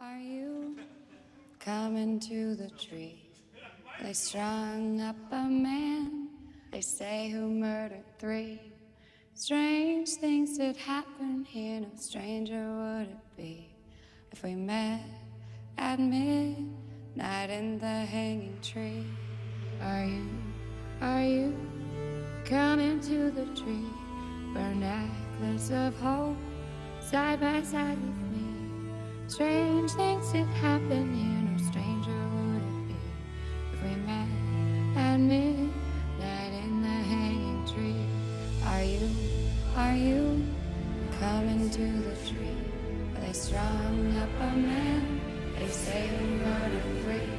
Are you coming to the tree? They strung up a man, they say who murdered three. Strange things did happen here, no stranger would it be if we met at midnight in the hanging tree. Are you, are you coming to the tree? Burn necklace of hope side by side with me. Strange things did happen here, no stranger would it be if we met at midnight in the hanging tree. Are you, are you coming to the tree? Where they strung up a man, they say he murdered three.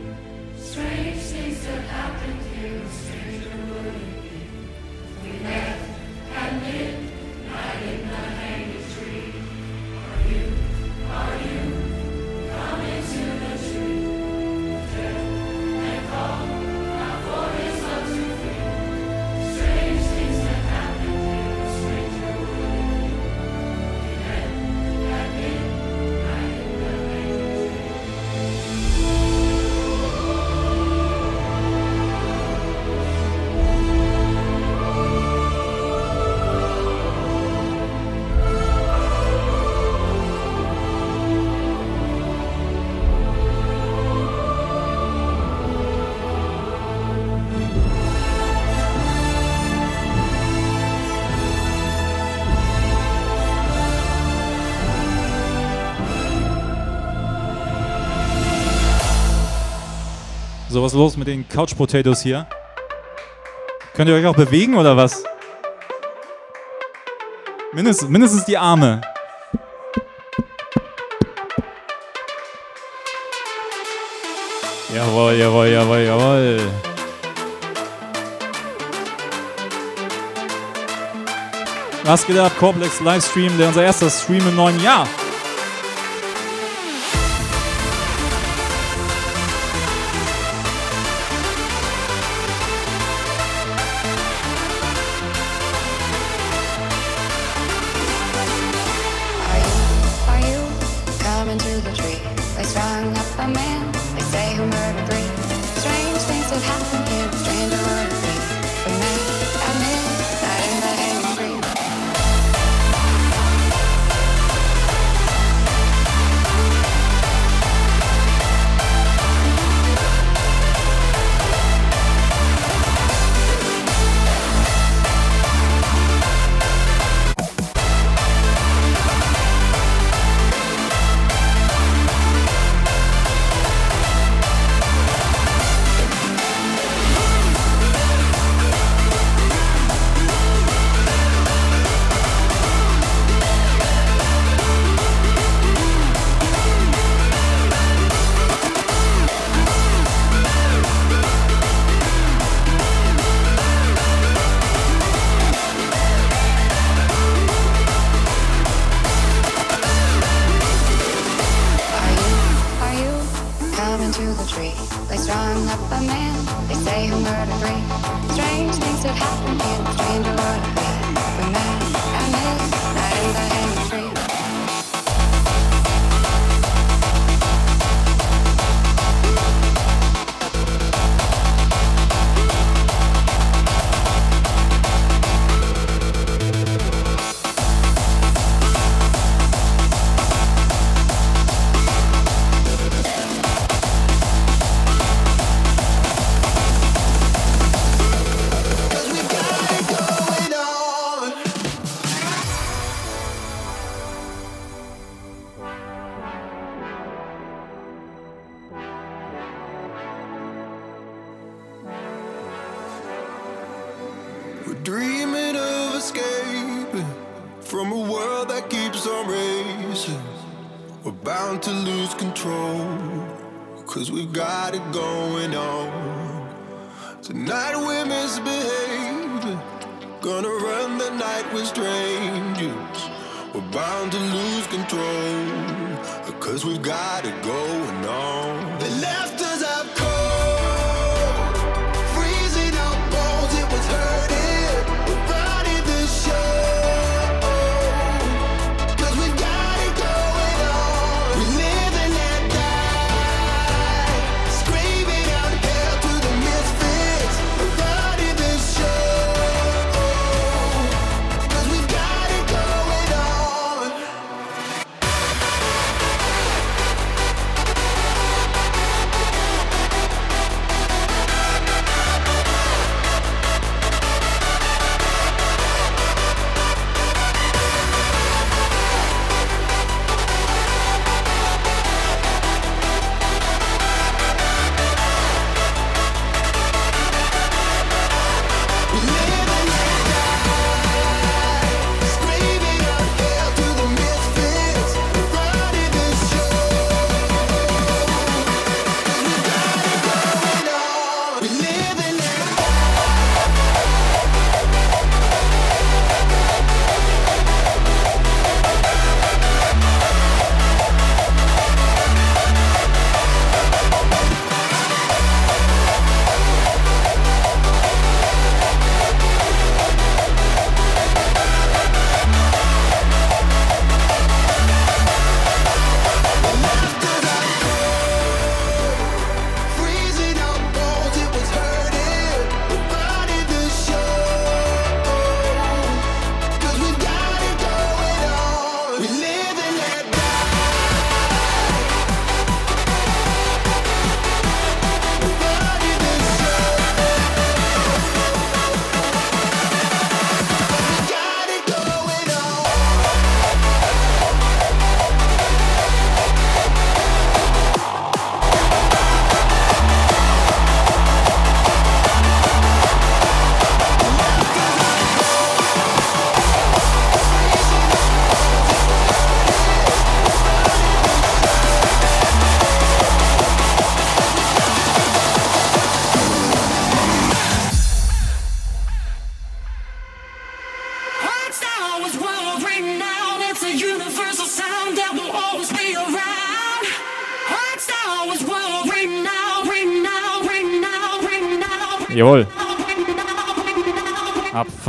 So, was ist los mit den Couch Potatoes hier? Könnt ihr euch auch bewegen oder was? Mindestens, mindestens die Arme. Jawohl, jawohl, jawohl, jawohl. Was geht ab? Corplex Livestream, der unser erster Stream im neuen Jahr.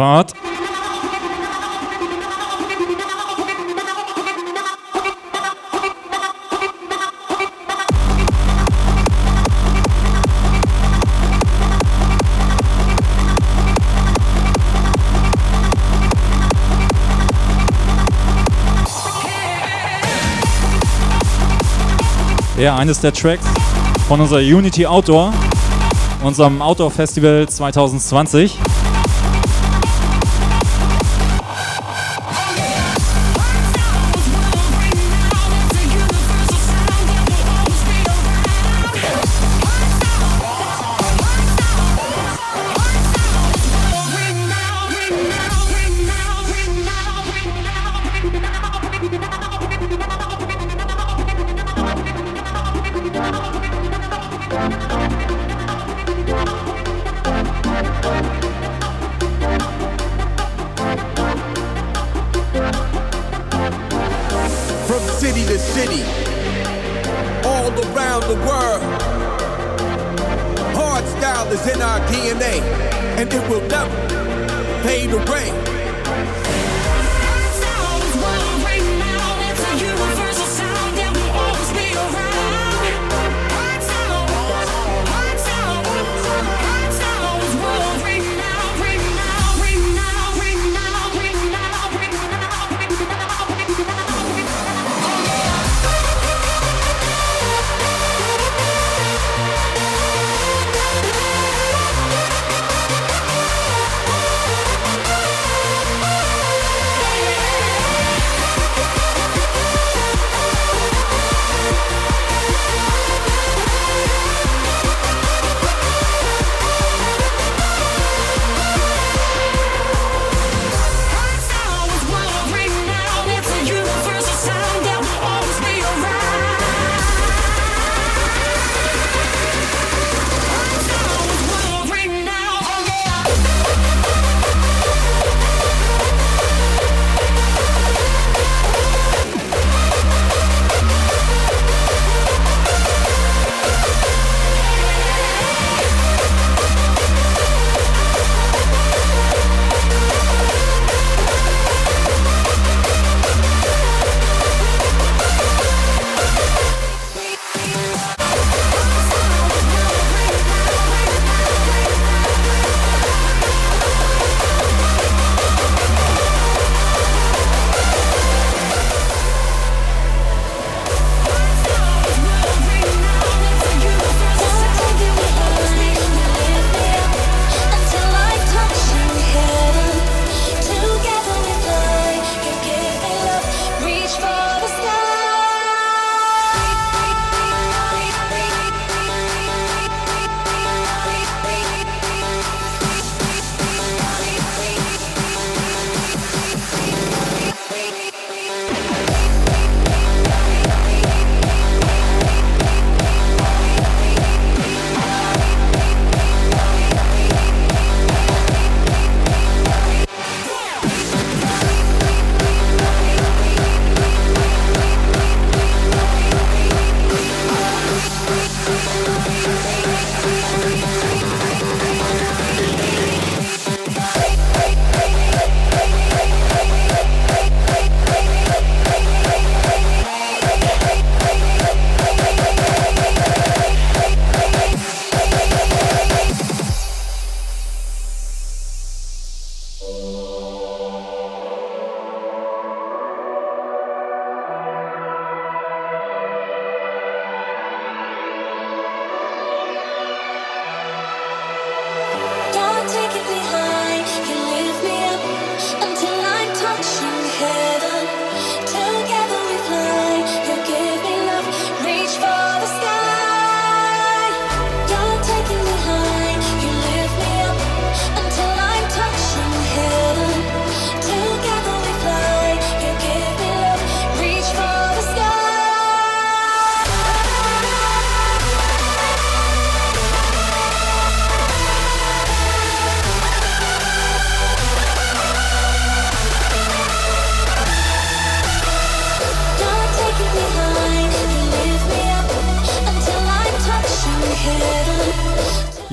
Abfahrt. Ja, eines der Tracks von unserer Unity Outdoor, unserem Outdoor Festival 2020.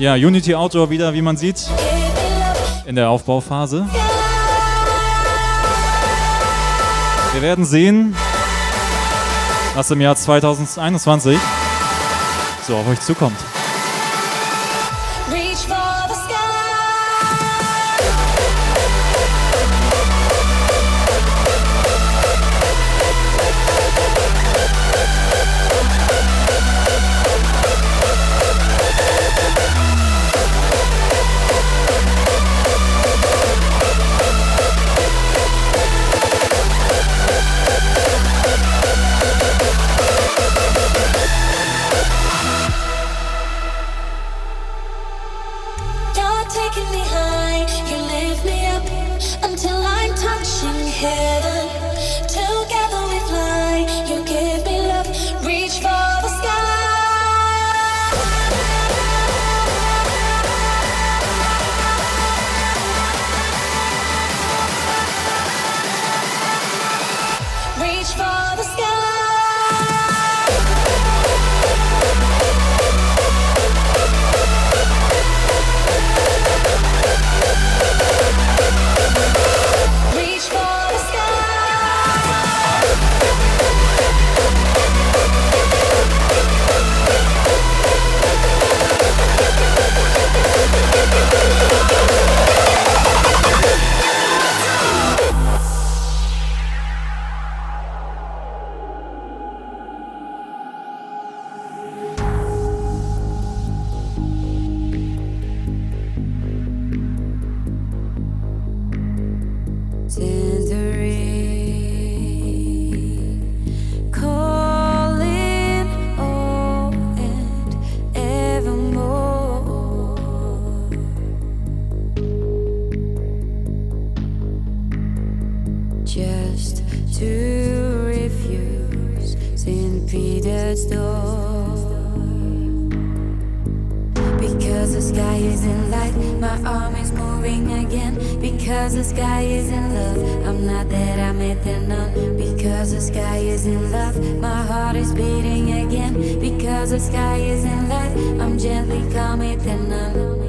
Ja, Unity Outdoor wieder, wie man sieht, in der Aufbauphase. Wir werden sehen, was im Jahr 2021 so auf euch zukommt. fires and light. I'm gently coming down.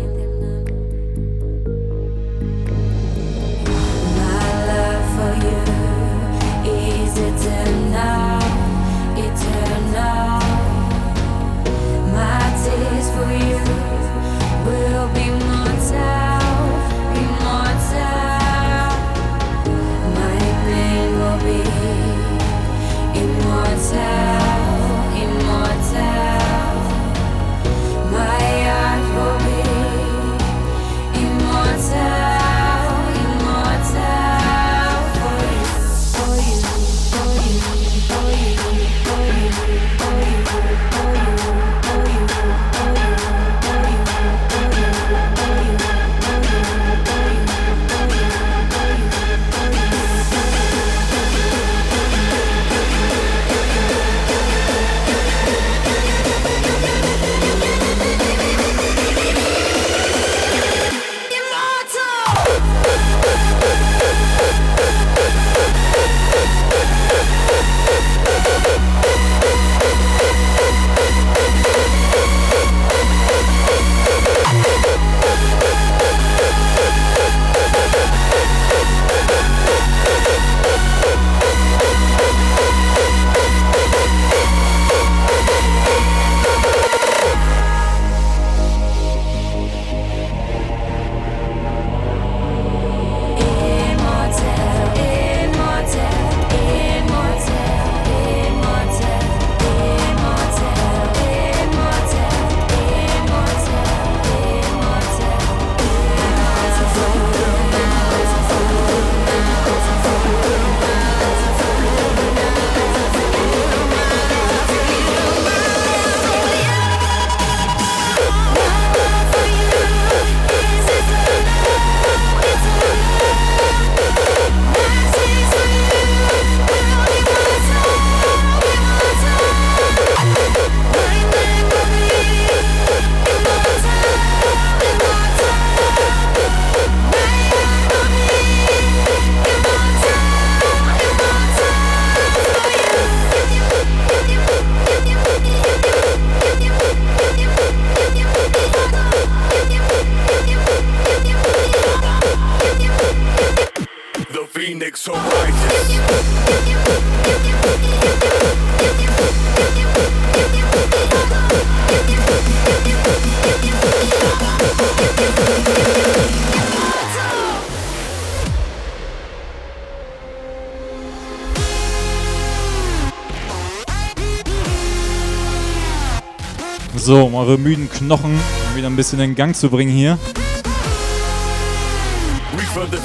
eure müden Knochen wieder ein bisschen in Gang zu bringen hier.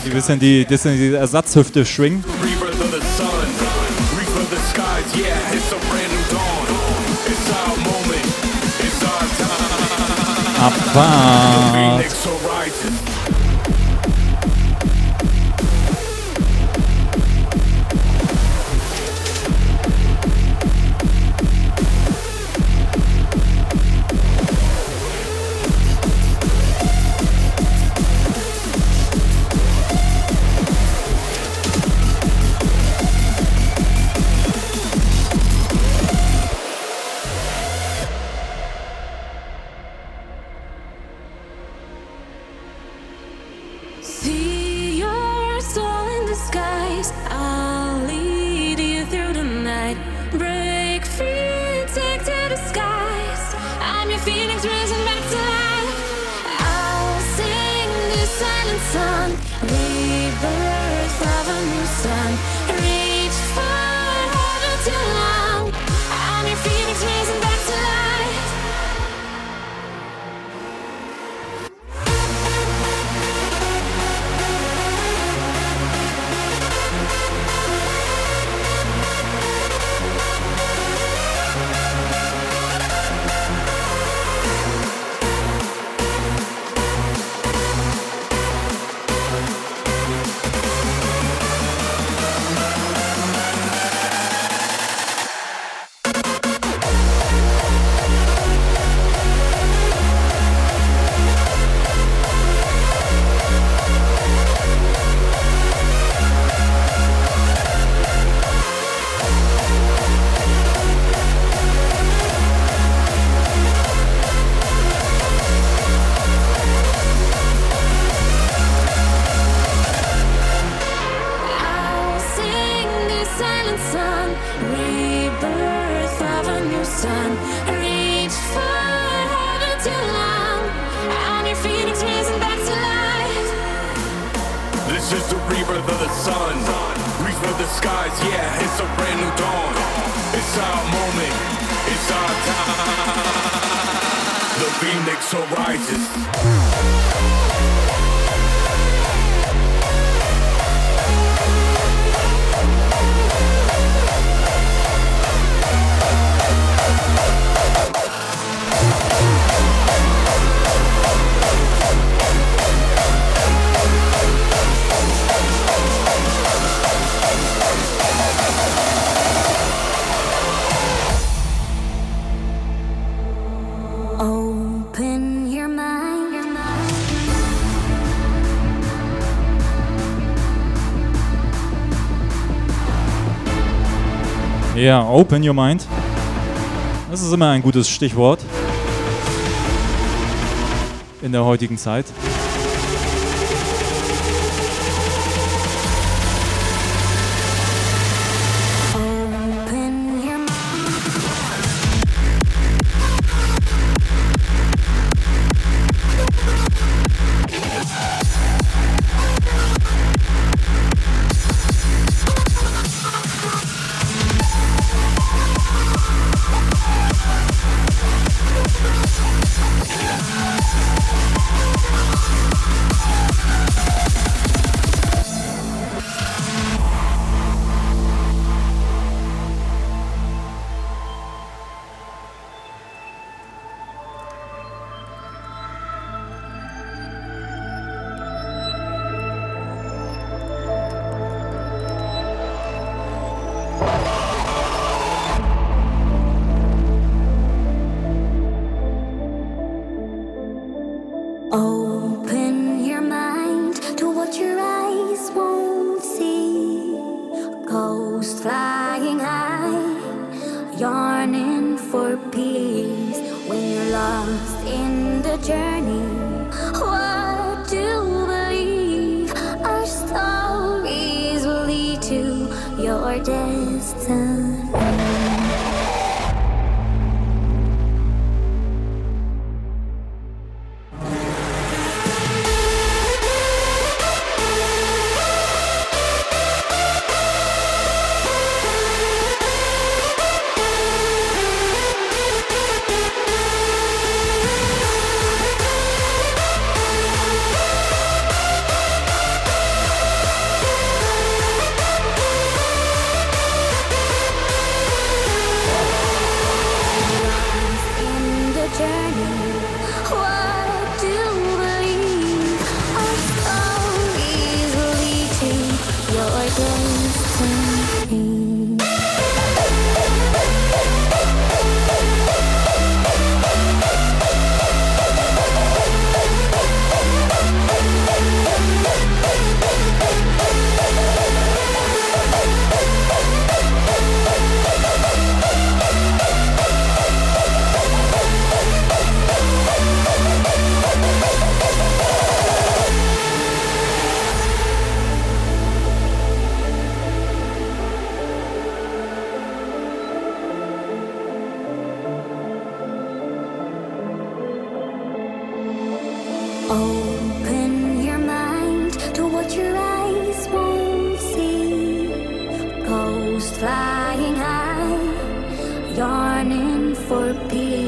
Die bisschen die, bisschen die Ersatzhüfte schwingen. Abfahrt. Ja, open your mind. Das ist immer ein gutes Stichwort in der heutigen Zeit. Almost flying high, yearning for peace when you're lost in the journey.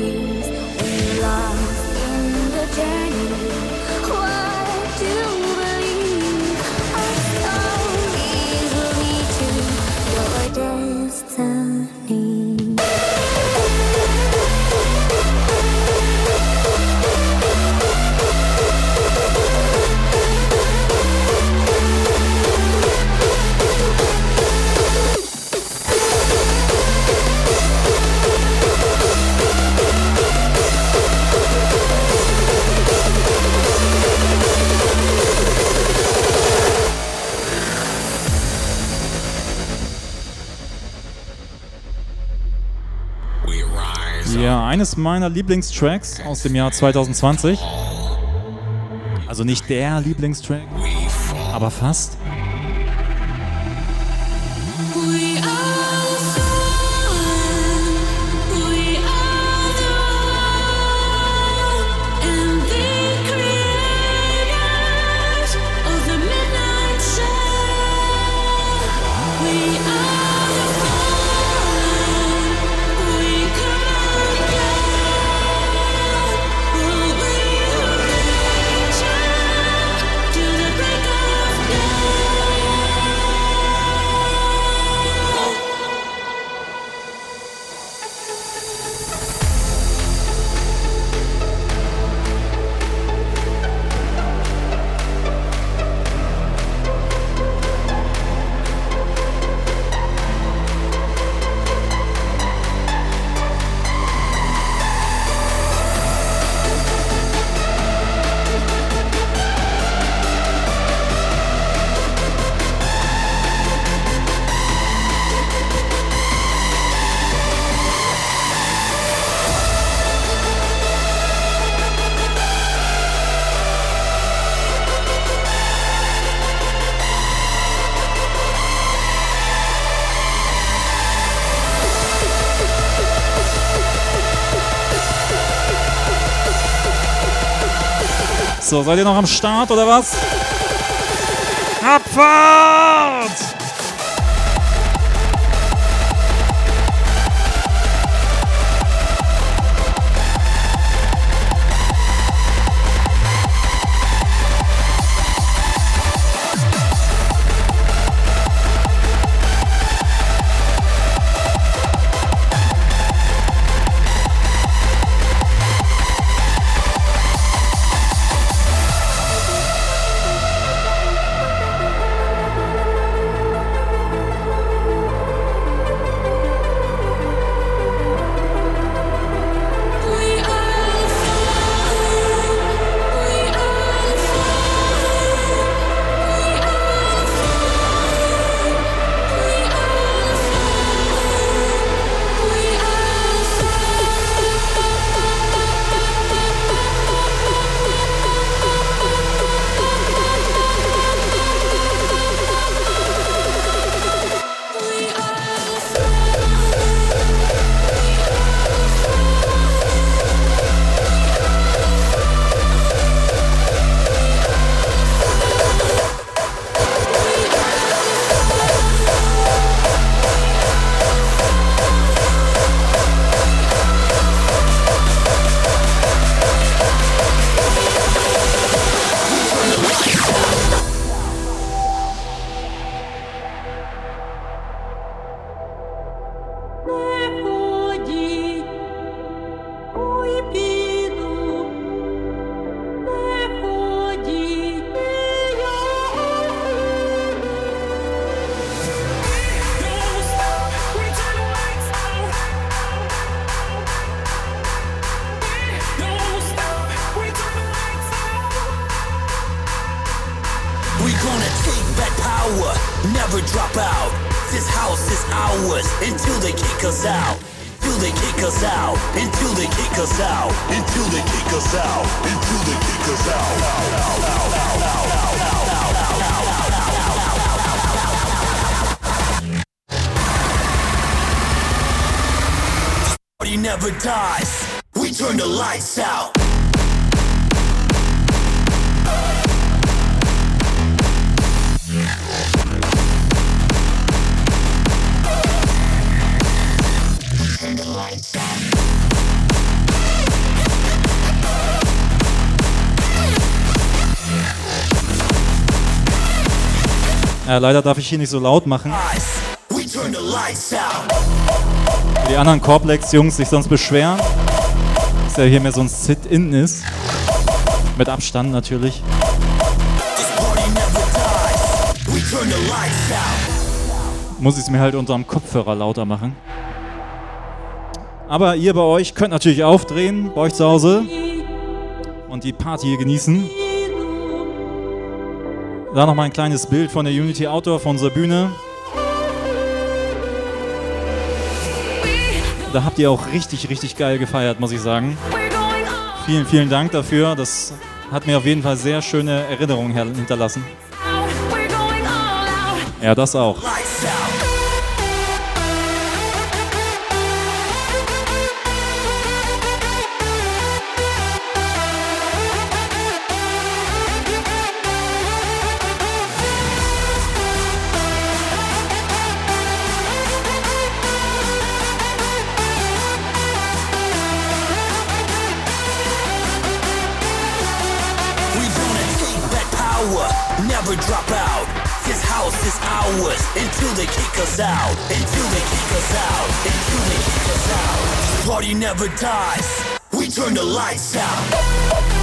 journeys we lost in the journey. Whoa. eines meiner Lieblingstracks aus dem Jahr 2020. Also nicht der Lieblingstrack, aber fast. So, seid ihr noch am Start oder was? Abfahrt! Ja, leider darf ich hier nicht so laut machen, die anderen Corplex-Jungs sich sonst beschweren. Dass ja hier mehr so ein Sit-In ist. Mit Abstand natürlich. Muss ich es mir halt unterm Kopfhörer lauter machen. Aber ihr bei euch könnt natürlich aufdrehen, bei euch zu Hause. Und die Party hier genießen. Da nochmal ein kleines Bild von der Unity Outdoor von unserer Bühne. Da habt ihr auch richtig, richtig geil gefeiert, muss ich sagen. Vielen, vielen Dank dafür. Das hat mir auf jeden Fall sehr schöne Erinnerungen hinterlassen. Ja, das auch. Never dies. We turn the lights out.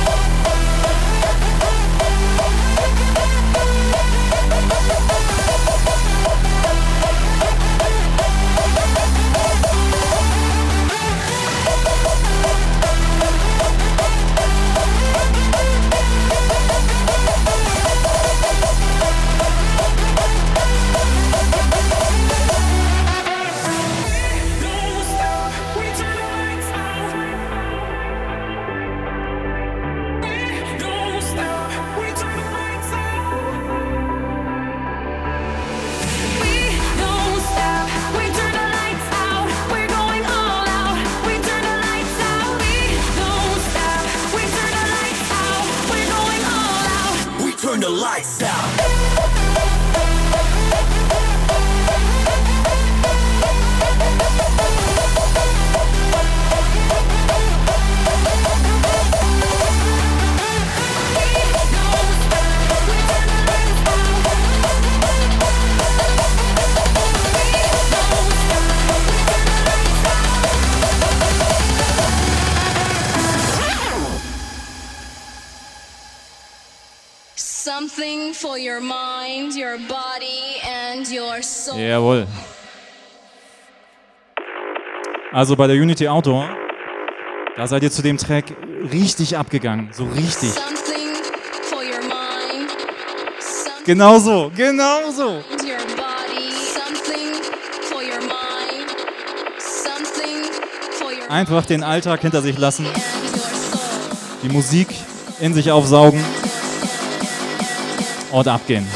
Jawohl. Also bei der Unity Outdoor, da seid ihr zu dem Track richtig abgegangen. So richtig. Genau so, genau so. Einfach den Alltag hinter sich lassen, die Musik in sich aufsaugen und abgehen.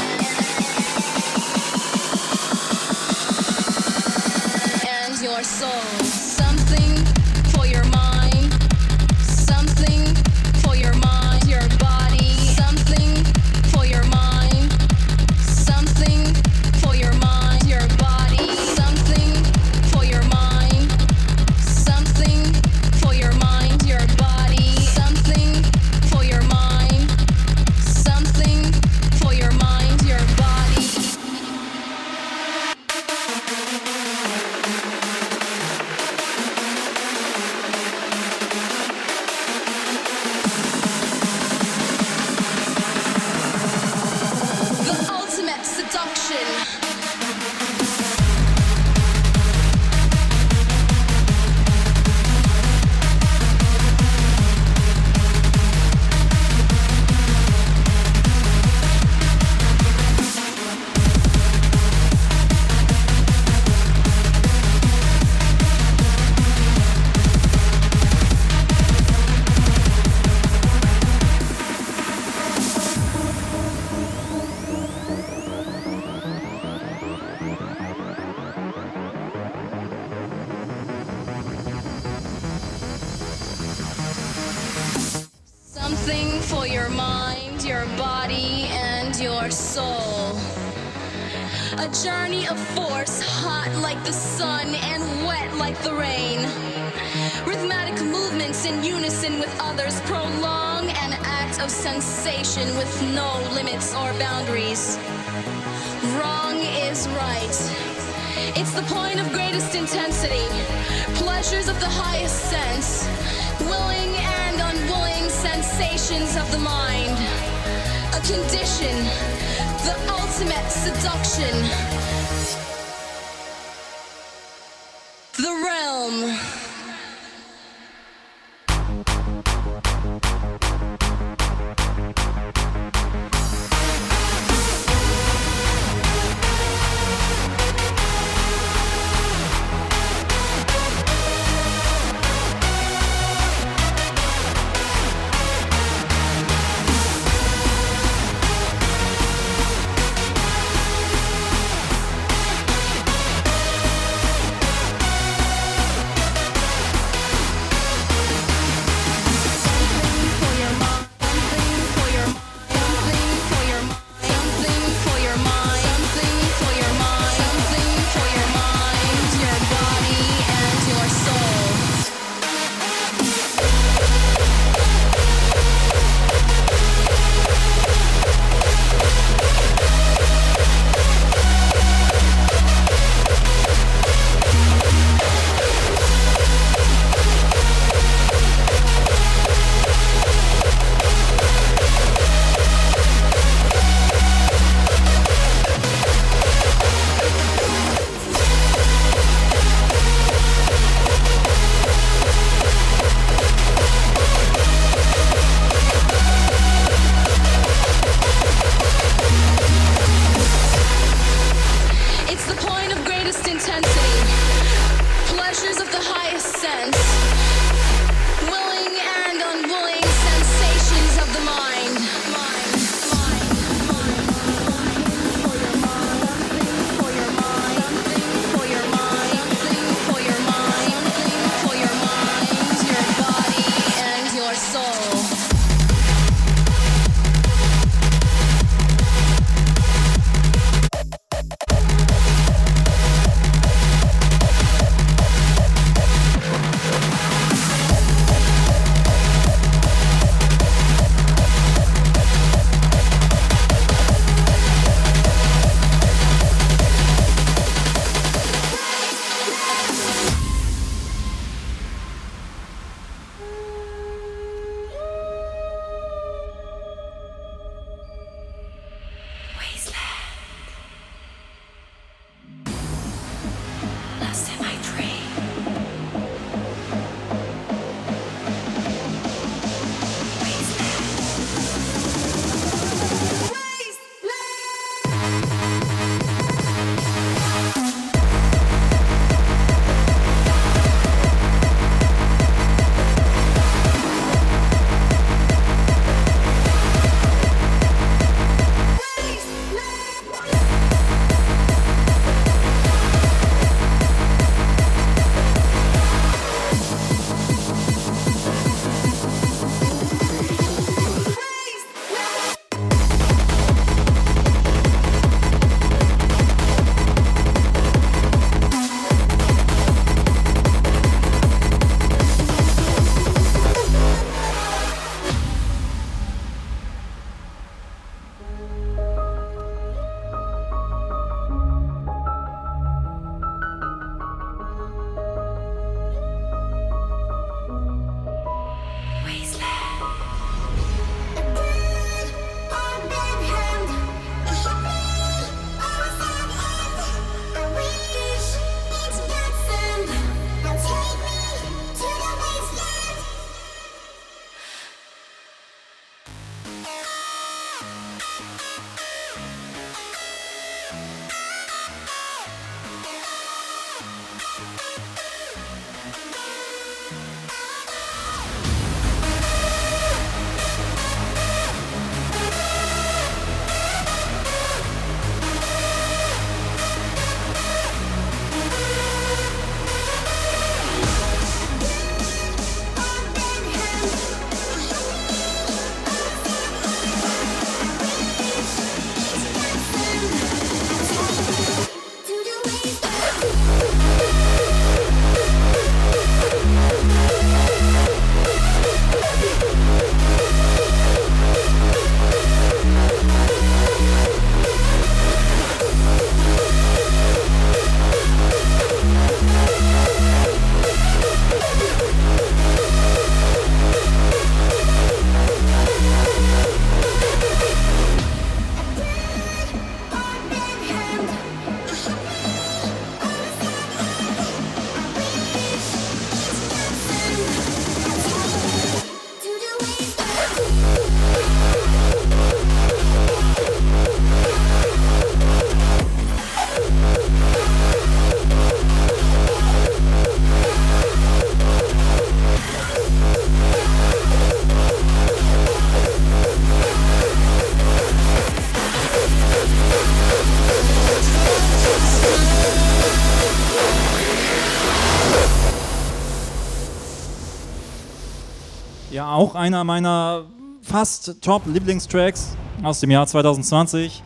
Auch einer meiner fast Top-Lieblingstracks aus dem Jahr 2020.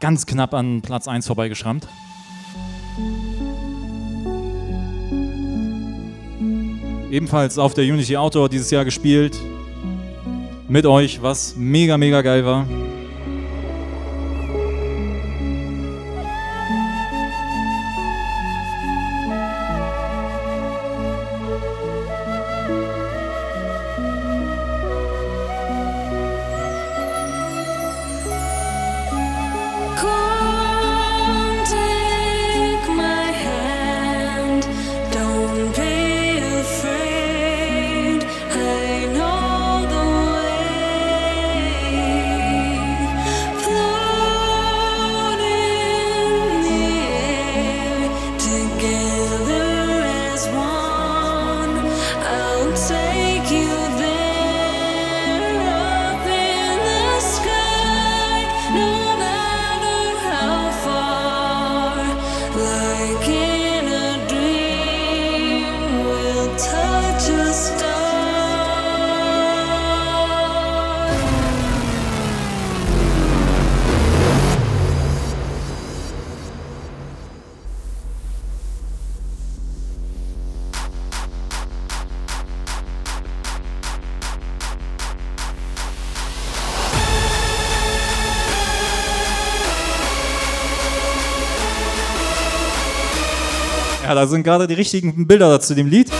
Ganz knapp an Platz 1 vorbeigeschrammt. Ebenfalls auf der Unity Outdoor dieses Jahr gespielt. Mit euch, was mega, mega geil war. Da sind gerade die richtigen Bilder dazu dem Lied.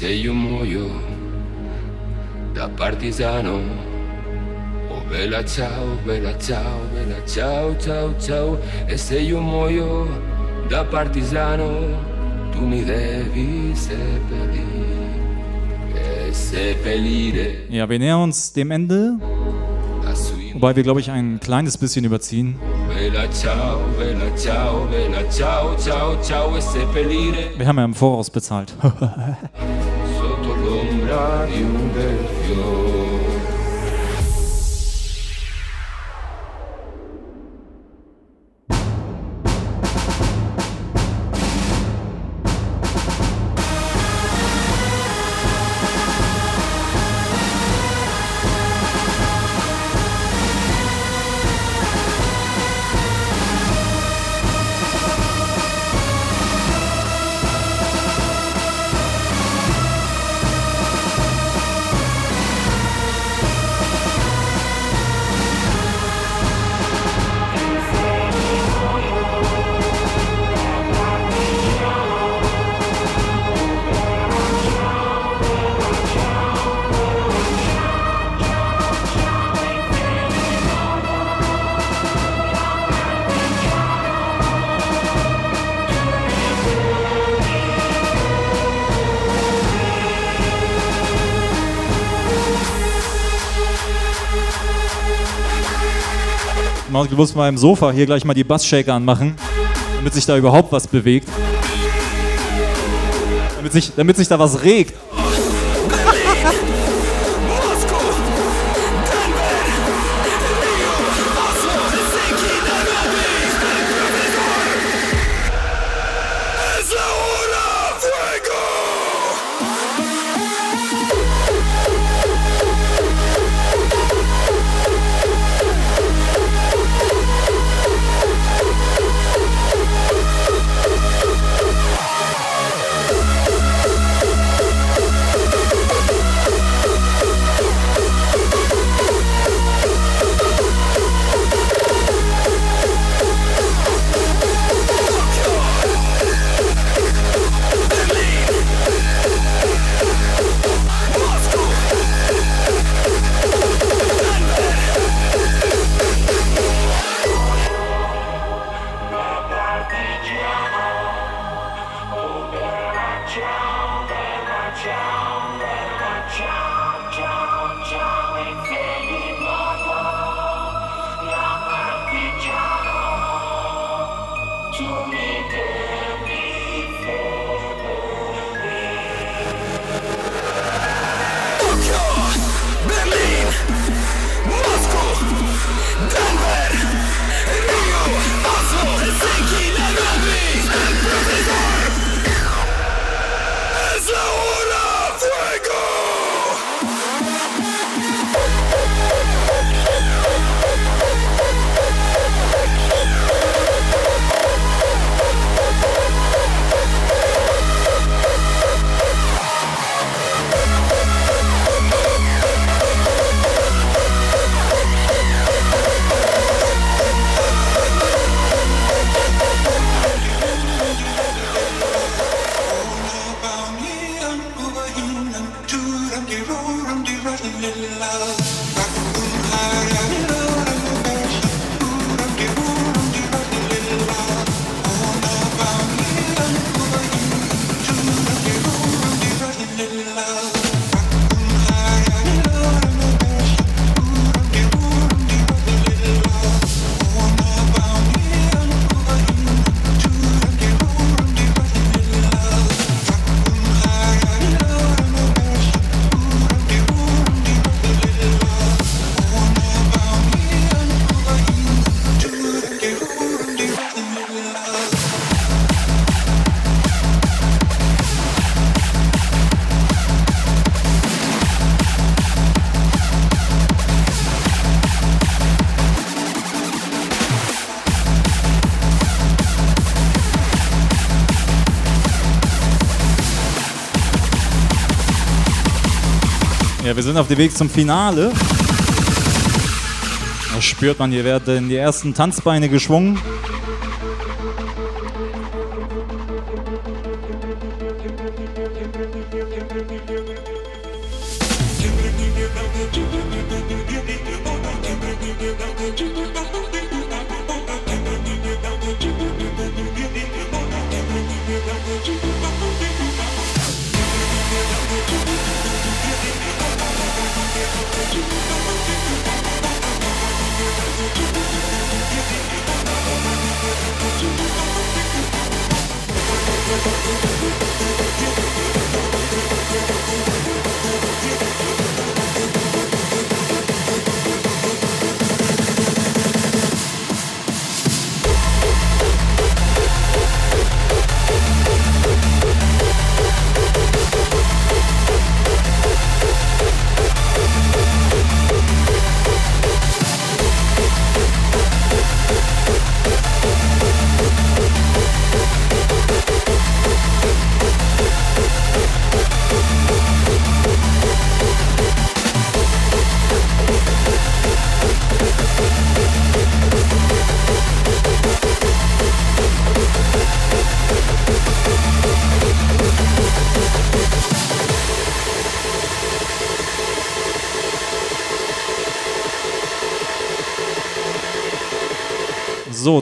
Se io muoio da partigiano, oh bella ciao, bella ciao, bella ciao, ciao, ciao. E se io muoio da partigiano, tu mi devi seppellire, seppellire Ja, wir nähern uns dem Ende, wobei wir, glaube ich, ein kleines bisschen überziehen. Wir haben ja im Voraus bezahlt. Solidarium del you? Oh. Muss mal im Sofa hier gleich mal die Bassshaker anmachen, damit sich da überhaupt was bewegt. Damit sich, damit sich da was regt. Wir sind auf dem Weg zum Finale. Da spürt man, hier werden die ersten Tanzbeine geschwungen.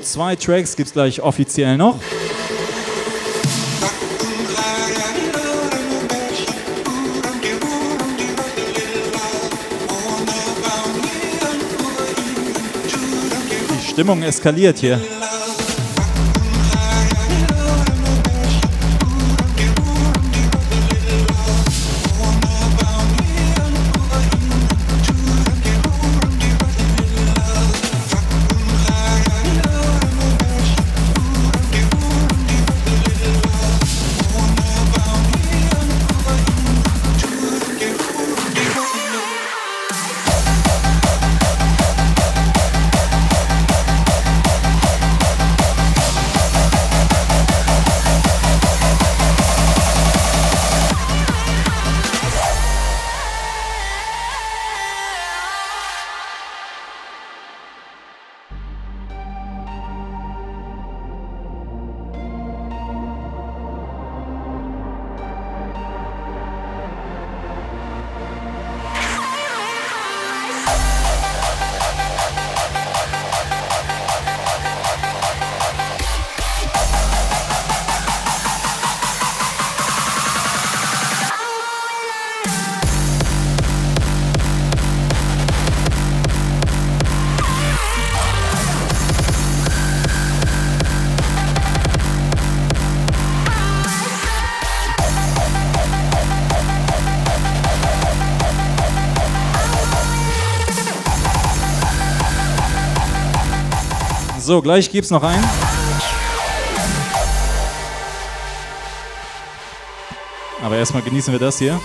Zwei Tracks gibt es gleich offiziell noch. Die Stimmung eskaliert hier. So, gleich gibt's noch einen. Aber erstmal genießen wir das hier.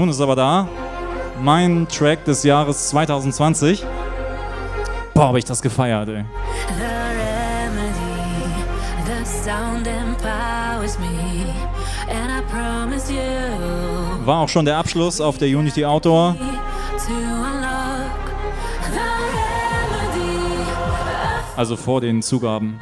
nun ist aber da. Mein Track des Jahres 2020. Boah, habe ich das gefeiert, ey. The remedy, the sound empowers me, and I promise you. War auch schon der Abschluss auf der Unity Outdoor. Also vor den Zugaben.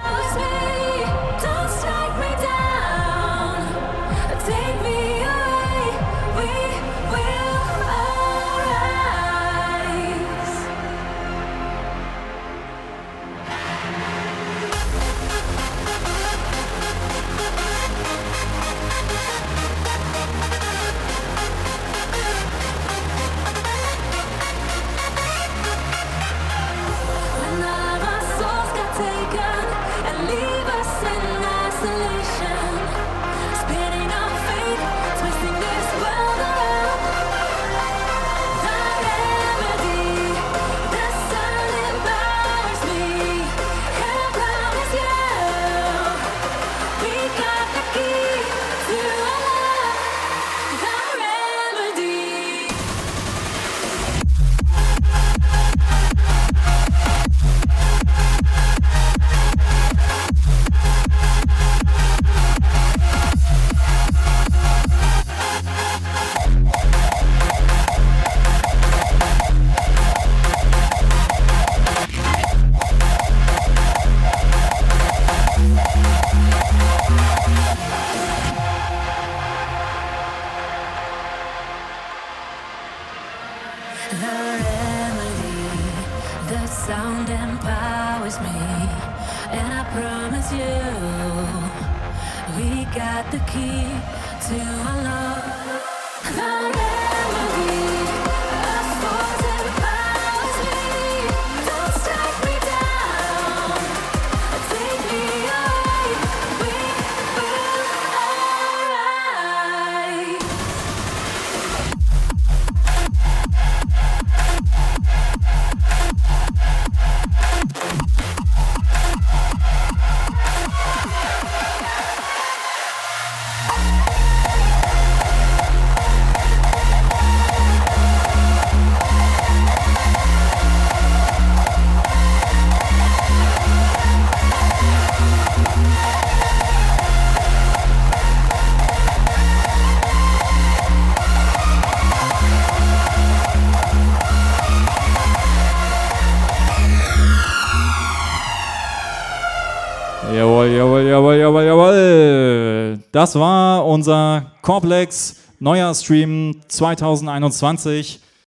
Das war unser Corplex neuer Stream 2021.